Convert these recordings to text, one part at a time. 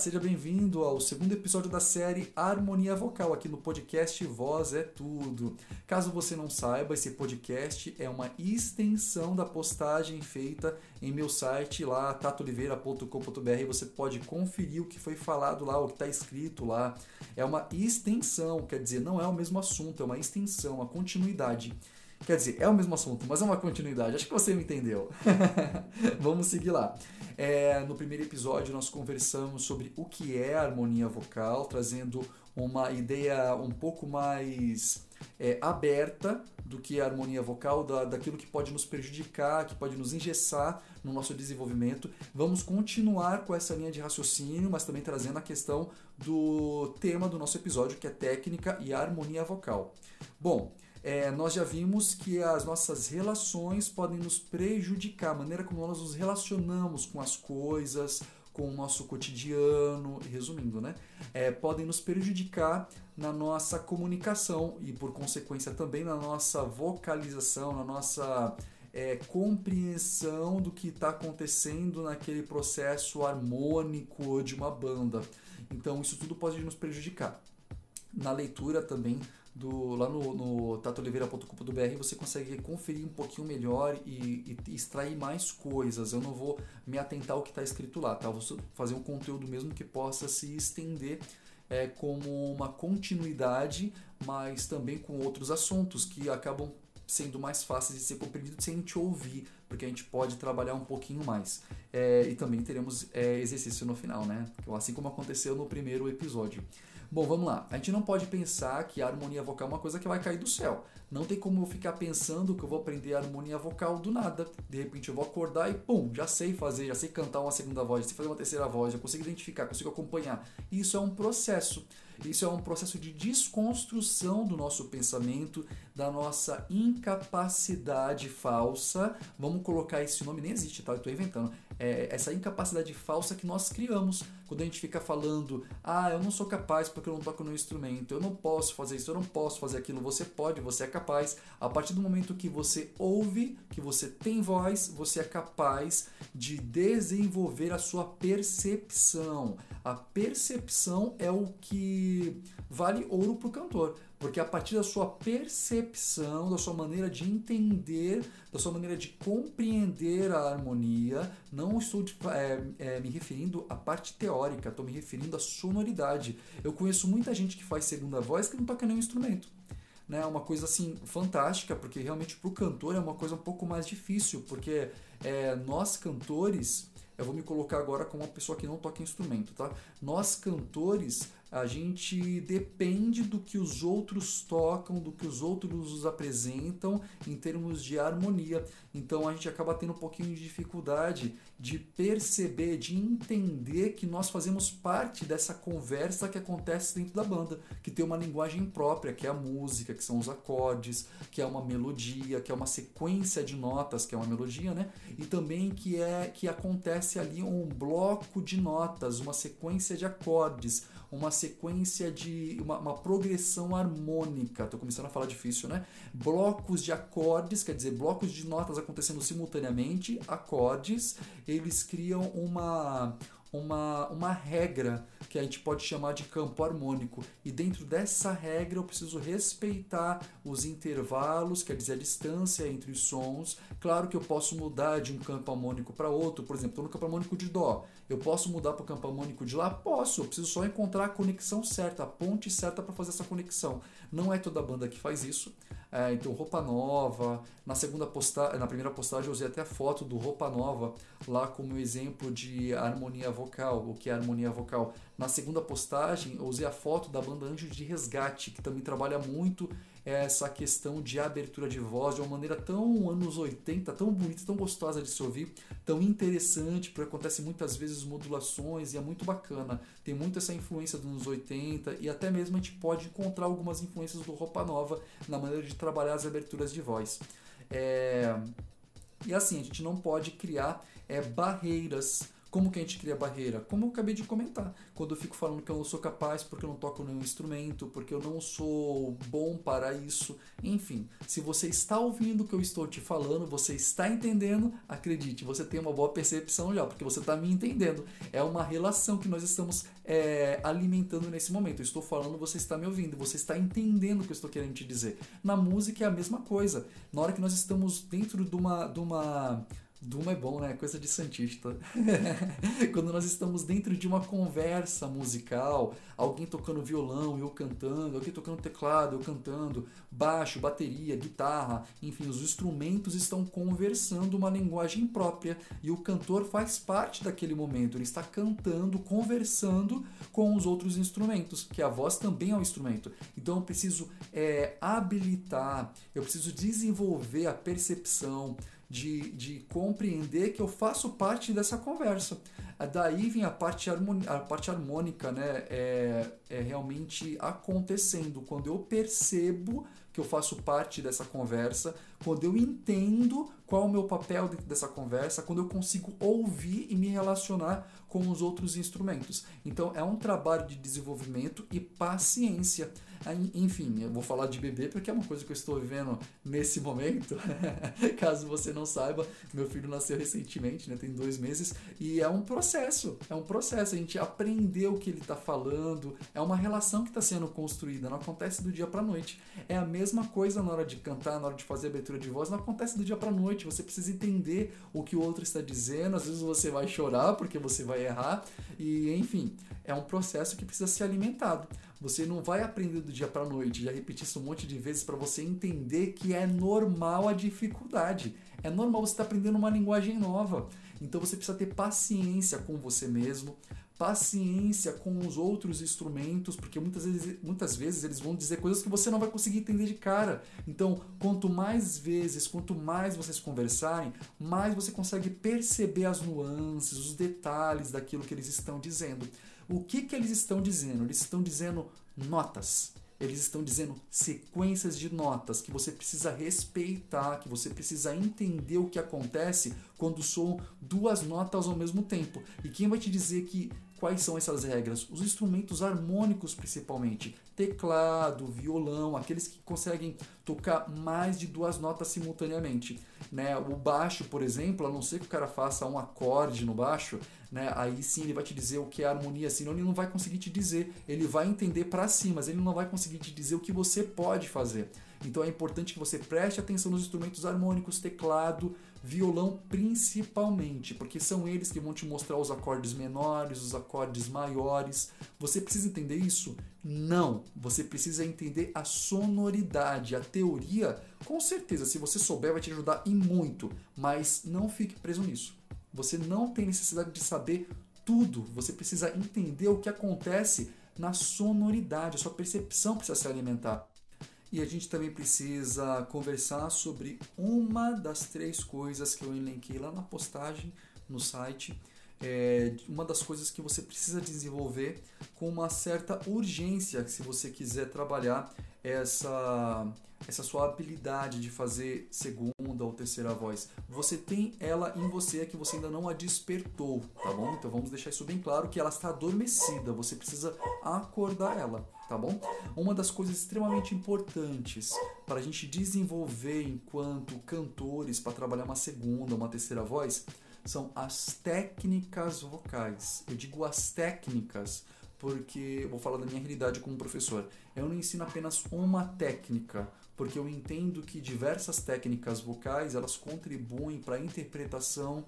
seja bem-vindo ao segundo episódio da série Harmonia Vocal aqui no podcast Voz é Tudo. Caso você não saiba, esse podcast é uma extensão da postagem feita em meu site lá, tatoliveira.com.br. Você pode conferir o que foi falado lá, o que está escrito lá. É uma extensão, quer dizer, não é o mesmo assunto, é uma extensão, uma continuidade. Quer dizer, é o mesmo assunto, mas é uma continuidade. Acho que você me entendeu. Vamos seguir lá. É, no primeiro episódio, nós conversamos sobre o que é harmonia vocal, trazendo uma ideia um pouco mais é, aberta do que a harmonia vocal, da, daquilo que pode nos prejudicar, que pode nos engessar no nosso desenvolvimento. Vamos continuar com essa linha de raciocínio, mas também trazendo a questão do tema do nosso episódio, que é técnica e harmonia vocal. Bom, é, nós já vimos que as nossas relações podem nos prejudicar, a maneira como nós nos relacionamos com as coisas, com o nosso cotidiano, resumindo, né? É, podem nos prejudicar na nossa comunicação e, por consequência, também na nossa vocalização, na nossa é, compreensão do que está acontecendo naquele processo harmônico de uma banda. Então, isso tudo pode nos prejudicar. Na leitura também do, lá no, no tatoliveira.com.br você consegue conferir um pouquinho melhor e, e, extrair mais coisas. Eu não vou me atentar ao que está escrito lá, tá? Vou fazer um conteúdo mesmo que possa se estender é, como uma continuidade, mas também com outros assuntos que acabam sendo mais fáceis de ser compreendidos sem gente ouvir, porque a gente pode trabalhar um pouquinho mais. É, e também teremos é, exercício no final, né? Assim como aconteceu no primeiro episódio. Bom, vamos lá. A gente não pode pensar que a harmonia vocal é uma coisa que vai cair do céu. Não tem como eu ficar pensando que eu vou aprender a harmonia vocal do nada. De repente eu vou acordar e pum, já sei fazer, já sei cantar uma segunda voz, já sei fazer uma terceira voz, já consigo identificar, consigo acompanhar. Isso é um processo. Isso é um processo de desconstrução do nosso pensamento, da nossa incapacidade falsa. Vamos colocar esse nome, nem existe, tá? Eu estou inventando. É essa incapacidade falsa que nós criamos quando a gente fica falando: ah, eu não sou capaz porque eu não toco no instrumento, eu não posso fazer isso, eu não posso fazer aquilo. Você pode, você é capaz. A partir do momento que você ouve, que você tem voz, você é capaz de desenvolver a sua percepção. A percepção é o que vale ouro para o cantor, porque a partir da sua percepção, da sua maneira de entender, da sua maneira de compreender a harmonia, não estou é, é, me referindo à parte teórica, estou me referindo à sonoridade. Eu conheço muita gente que faz segunda voz que não toca nenhum instrumento né, é uma coisa assim fantástica, porque realmente para o cantor é uma coisa um pouco mais difícil, porque é, nós cantores, eu vou me colocar agora como uma pessoa que não toca instrumento, tá? Nós cantores, a gente depende do que os outros tocam, do que os outros nos apresentam em termos de harmonia. Então a gente acaba tendo um pouquinho de dificuldade de perceber, de entender que nós fazemos parte dessa conversa que acontece dentro da banda, que tem uma linguagem própria, que é a música, que são os acordes, que é uma melodia, que é uma sequência de notas, que é uma melodia, né? E também que é que acontece ali um bloco de notas, uma sequência de acordes uma sequência de. uma, uma progressão harmônica. Estou começando a falar difícil, né? Blocos de acordes, quer dizer, blocos de notas acontecendo simultaneamente, acordes, eles criam uma uma, uma regra que a gente pode chamar de campo harmônico. E dentro dessa regra eu preciso respeitar os intervalos, quer dizer, a distância entre os sons. Claro que eu posso mudar de um campo harmônico para outro, por exemplo, estou no campo harmônico de Dó. Eu posso mudar para o campo harmônico de Lá? Posso, eu preciso só encontrar a conexão certa, a ponte certa para fazer essa conexão. Não é toda banda que faz isso. É, então, roupa nova. Na segunda posta na primeira postagem eu usei até a foto do roupa nova lá como exemplo de harmonia vocal, o que é harmonia vocal. Na segunda postagem eu usei a foto da banda Anjo de Resgate, que também trabalha muito essa questão de abertura de voz de uma maneira tão anos 80, tão bonita, tão gostosa de se ouvir, tão interessante, porque acontece muitas vezes modulações e é muito bacana. Tem muito essa influência dos anos 80 e até mesmo a gente pode encontrar algumas influências do Roupa Nova na maneira de trabalhar as aberturas de voz. É... E assim, a gente não pode criar é, barreiras Como que a gente cria barreira? Como eu acabei de comentar, quando eu fico falando que eu não sou capaz porque eu não toco nenhum instrumento, porque eu não sou bom para isso, enfim, se você está ouvindo o que eu estou te falando, você está entendendo, acredite, você tem uma boa percepção já, porque você está me entendendo. É uma relação que nós estamos é, alimentando nesse momento. Eu estou falando, você está me ouvindo, você está entendendo o que eu estou querendo te dizer. Na música é a mesma coisa. Na hora que nós estamos dentro de uma, de uma Duma é bom, né? Coisa de santista. Quando nós estamos dentro de uma conversa musical, alguém tocando violão eu cantando, alguém tocando teclado, eu cantando, baixo, bateria, guitarra, enfim, os instrumentos estão conversando uma linguagem própria e o cantor faz parte daquele momento. Ele está cantando, conversando com os outros instrumentos, que a voz também é um instrumento. Então eu preciso é, habilitar, eu preciso desenvolver a percepção de, de compreender que eu faço parte dessa conversa. Daí vem a parte, harmônica, a parte harmônica, né? É, é realmente acontecendo. Quando eu percebo que eu faço parte dessa conversa, quando eu entendo qual é o meu papel dentro dessa conversa, quando eu consigo ouvir e me relacionar com os outros instrumentos. Então é um trabalho de desenvolvimento e paciência. Enfim, eu vou falar de bebê porque é uma coisa que eu estou vivendo nesse momento. Caso você não saiba, meu filho nasceu recentemente, né? tem dois meses, e é um processo, é um processo. A gente aprender o que ele está falando, é uma relação que está sendo construída, não acontece do dia para noite. É a mesma coisa na hora de cantar, na hora de fazer abertura de voz, não acontece do dia para noite. Você precisa entender o que o outro está dizendo, às vezes você vai chorar porque você vai errar, e enfim, é um processo que precisa ser alimentado. Você não vai aprender do dia para noite. Já repeti isso um monte de vezes para você entender que é normal a dificuldade. É normal você estar tá aprendendo uma linguagem nova. Então você precisa ter paciência com você mesmo, paciência com os outros instrumentos, porque muitas vezes, muitas vezes eles vão dizer coisas que você não vai conseguir entender de cara. Então, quanto mais vezes, quanto mais vocês conversarem, mais você consegue perceber as nuances, os detalhes daquilo que eles estão dizendo. O que, que eles estão dizendo? Eles estão dizendo notas. Eles estão dizendo sequências de notas que você precisa respeitar, que você precisa entender o que acontece quando soam duas notas ao mesmo tempo. E quem vai te dizer que quais são essas regras? Os instrumentos harmônicos, principalmente, teclado, violão, aqueles que conseguem tocar mais de duas notas simultaneamente. Né? O baixo, por exemplo, a não ser que o cara faça um acorde no baixo, né? Aí sim ele vai te dizer o que é harmonia, senão ele não vai conseguir te dizer. Ele vai entender para si, mas ele não vai conseguir te dizer o que você pode fazer. Então é importante que você preste atenção nos instrumentos harmônicos, teclado, violão principalmente, porque são eles que vão te mostrar os acordes menores, os acordes maiores. Você precisa entender isso? Não, você precisa entender a sonoridade, a teoria. Com certeza, se você souber, vai te ajudar e muito, mas não fique preso nisso. Você não tem necessidade de saber tudo. Você precisa entender o que acontece na sonoridade. A sua percepção precisa se alimentar. E a gente também precisa conversar sobre uma das três coisas que eu elenquei lá na postagem no site. É uma das coisas que você precisa desenvolver com uma certa urgência se você quiser trabalhar essa essa sua habilidade de fazer segunda ou terceira voz. Você tem ela em você, é que você ainda não a despertou, tá bom? Então vamos deixar isso bem claro que ela está adormecida, você precisa acordar ela, tá bom? Uma das coisas extremamente importantes para a gente desenvolver enquanto cantores para trabalhar uma segunda, uma terceira voz, são as técnicas vocais. Eu digo as técnicas porque vou falar da minha realidade como professor. Eu não ensino apenas uma técnica, porque eu entendo que diversas técnicas vocais elas contribuem para a interpretação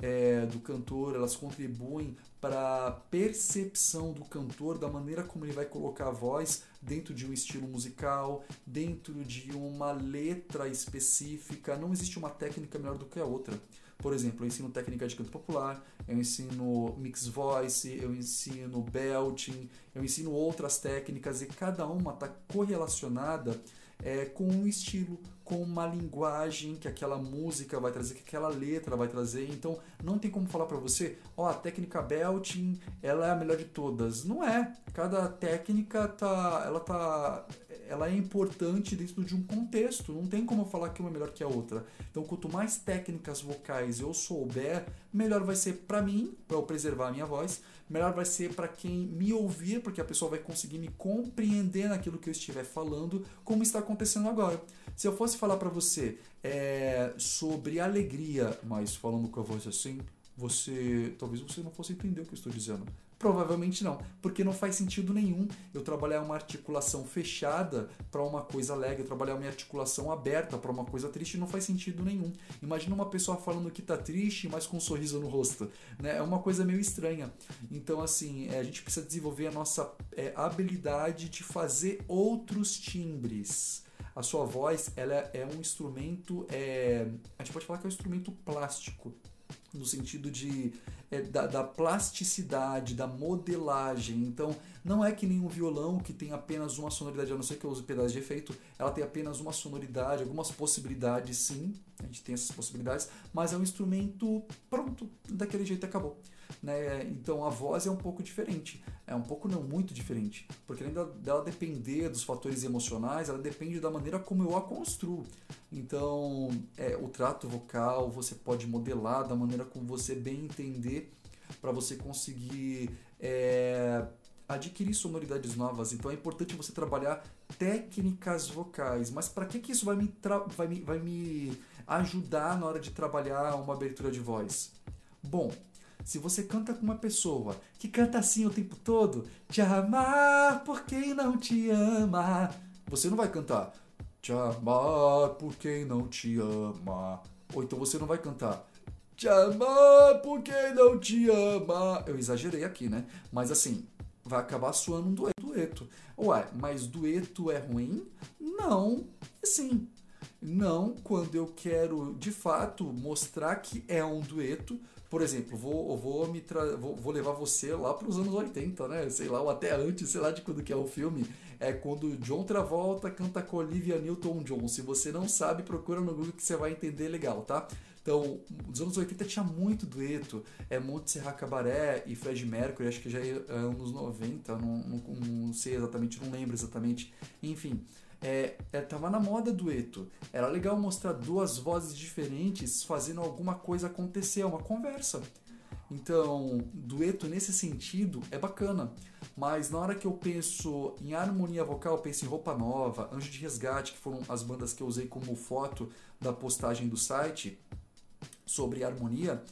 é, do cantor, elas contribuem para a percepção do cantor, da maneira como ele vai colocar a voz dentro de um estilo musical, dentro de uma letra específica. Não existe uma técnica melhor do que a outra. Por exemplo, eu ensino técnica de canto popular, eu ensino mix voice, eu ensino belting, eu ensino outras técnicas e cada uma está correlacionada é, com um estilo, com uma linguagem que aquela música vai trazer, que aquela letra vai trazer. Então, não tem como falar para você, ó, oh, a técnica belting, ela é a melhor de todas. Não é. Cada técnica tá, ela tá ela é importante dentro de um contexto. Não tem como eu falar que uma é melhor que a outra. Então, quanto mais técnicas vocais eu souber, melhor vai ser para mim, para eu preservar a minha voz. Melhor vai ser para quem me ouvir, porque a pessoa vai conseguir me compreender naquilo que eu estiver falando, como está acontecendo agora. Se eu fosse falar para você é, sobre alegria, mas falando com a voz assim, você talvez você não fosse entender o que eu estou dizendo. Provavelmente não, porque não faz sentido nenhum eu trabalhar uma articulação fechada para uma coisa alegre, trabalhar uma articulação aberta para uma coisa triste, não faz sentido nenhum. Imagina uma pessoa falando que está triste, mas com um sorriso no rosto, né? É uma coisa meio estranha. Então, assim, é, a gente precisa desenvolver a nossa é, habilidade de fazer outros timbres. A sua voz, ela é um instrumento, é, a gente pode falar que é um instrumento plástico, no sentido de é, da, da, plasticidade, da modelagem. Então, não é que nem um violão que tem apenas uma sonoridade, a não ser que eu use pedais de efeito, ela tem apenas uma sonoridade, algumas possibilidades, sim, a gente tem essas possibilidades, mas é um instrumento pronto, daquele jeito acabou. Né? Então a voz é um pouco diferente, é um pouco não muito diferente, porque além dela depender dos fatores emocionais, ela depende da maneira como eu a construo. Então é, o trato vocal você pode modelar da maneira como você bem entender para você conseguir é, adquirir sonoridades novas. Então é importante você trabalhar técnicas vocais. Mas para que, que isso vai me, vai, me, vai me ajudar na hora de trabalhar uma abertura de voz? Bom, se você canta com uma pessoa que canta assim o tempo todo, te amar por quem não te ama, você não vai cantar te amar por quem não te ama. Ou então você não vai cantar te amar por quem não te ama. Eu exagerei aqui, né? Mas assim, vai acabar soando um dueto. Ué, mas dueto é ruim? Não, sim. Não quando eu quero de fato mostrar que é um dueto, por exemplo, vou, vou, me tra... vou, vou levar você lá para os anos 80, né? Sei lá, ou até antes, sei lá de quando que é o filme. É quando John Travolta canta com Olivia Newton-John. Se você não sabe, procura no Google que você vai entender legal, tá? Então, nos anos 80 tinha muito dueto. É Montserrat Cabaré e Fred Mercury, acho que já é anos 90, não, não, não sei exatamente, não lembro exatamente. Enfim, é, é, tava na moda dueto. Era legal mostrar duas vozes diferentes fazendo alguma coisa acontecer, uma conversa. Então, dueto nesse sentido é bacana. Mas na hora que eu penso em harmonia vocal, eu penso em Roupa Nova, Anjo de Resgate, que foram as bandas que eu usei como foto da postagem do site sobre harmonia,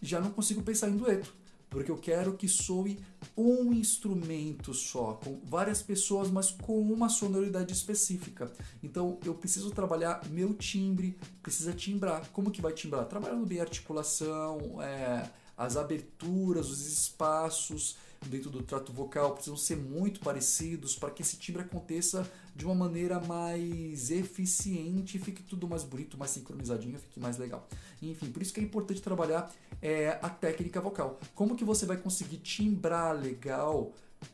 já não consigo pensar em dueto porque eu quero que soe um instrumento só, com várias pessoas, mas com uma sonoridade específica. Então eu preciso trabalhar meu timbre, precisa timbrar. Como que vai timbrar? Trabalhando bem a articulação, é, as aberturas, os espaços dentro do trato vocal precisam ser muito parecidos para que esse timbre aconteça de uma maneira mais eficiente, fique tudo mais bonito, mais sincronizadinho, fique mais legal. Enfim, por isso que é importante trabalhar é, a técnica vocal. Como que você vai conseguir timbrar legal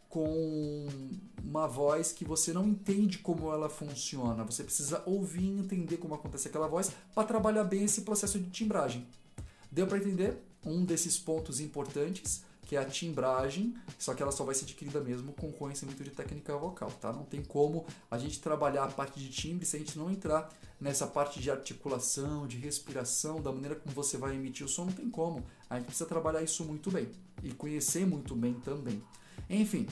com uma voz que você não entende como ela funciona? Você precisa ouvir e entender como acontece aquela voz para trabalhar bem esse processo de timbragem. Deu para entender? Um desses pontos importantes que é a timbragem, só que ela só vai ser adquirida mesmo com conhecimento de técnica vocal, tá? Não tem como a gente trabalhar a parte de timbre se a gente não entrar nessa parte de articulação, de respiração, da maneira como você vai emitir o som, não tem como. A gente precisa trabalhar isso muito bem e conhecer muito bem também. Enfim,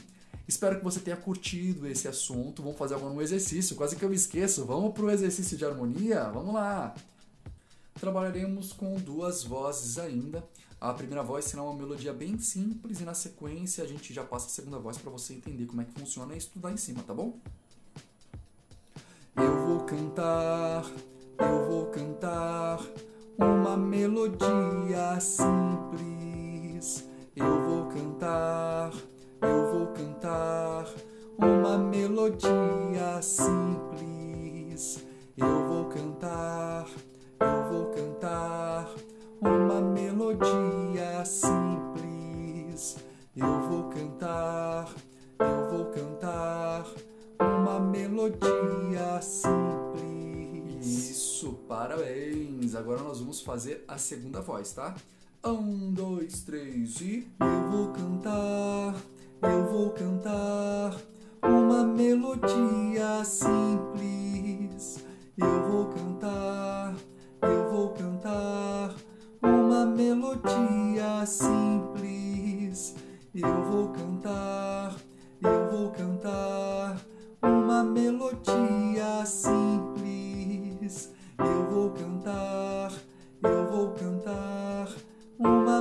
Espero que você tenha curtido esse assunto. Vamos fazer agora um exercício, quase que eu me esqueço. Vamos para o exercício de harmonia? Vamos lá! Trabalharemos com duas vozes ainda. A primeira voz será uma melodia bem simples e na sequência a gente já passa a segunda voz para você entender como é que funciona e estudar em cima, tá bom? Eu vou cantar, eu vou cantar uma melodia simples. Fazer a segunda voz, tá? Um, dois, três e. Eu vou cantar, eu vou cantar uma melodia simples. Eu vou cantar, eu vou cantar uma melodia simples. Eu vou cantar, eu vou cantar uma melodia simples.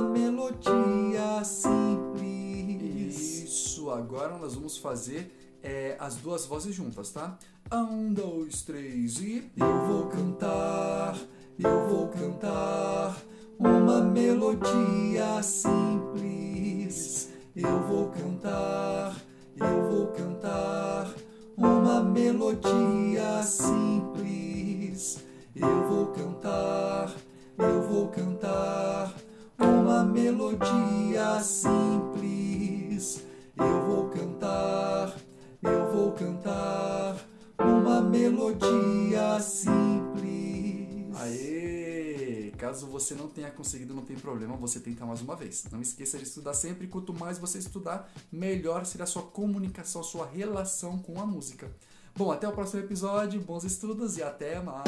Melodia simples. Isso, agora nós vamos fazer é, as duas vozes juntas, tá? Um, dois, três e. Eu vou cantar, eu vou cantar uma melodia simples. Eu vou cantar, eu vou cantar uma melodia simples. Eu vou cantar, eu vou cantar uma melodia simples. Eu vou cantar, eu vou cantar uma melodia simples. Aê! Caso você não tenha conseguido, não tem problema, você tenta mais uma vez. Não esqueça de estudar sempre. Quanto mais você estudar, melhor será a sua comunicação, a sua relação com a música. Bom, até o próximo episódio, bons estudos e até mais!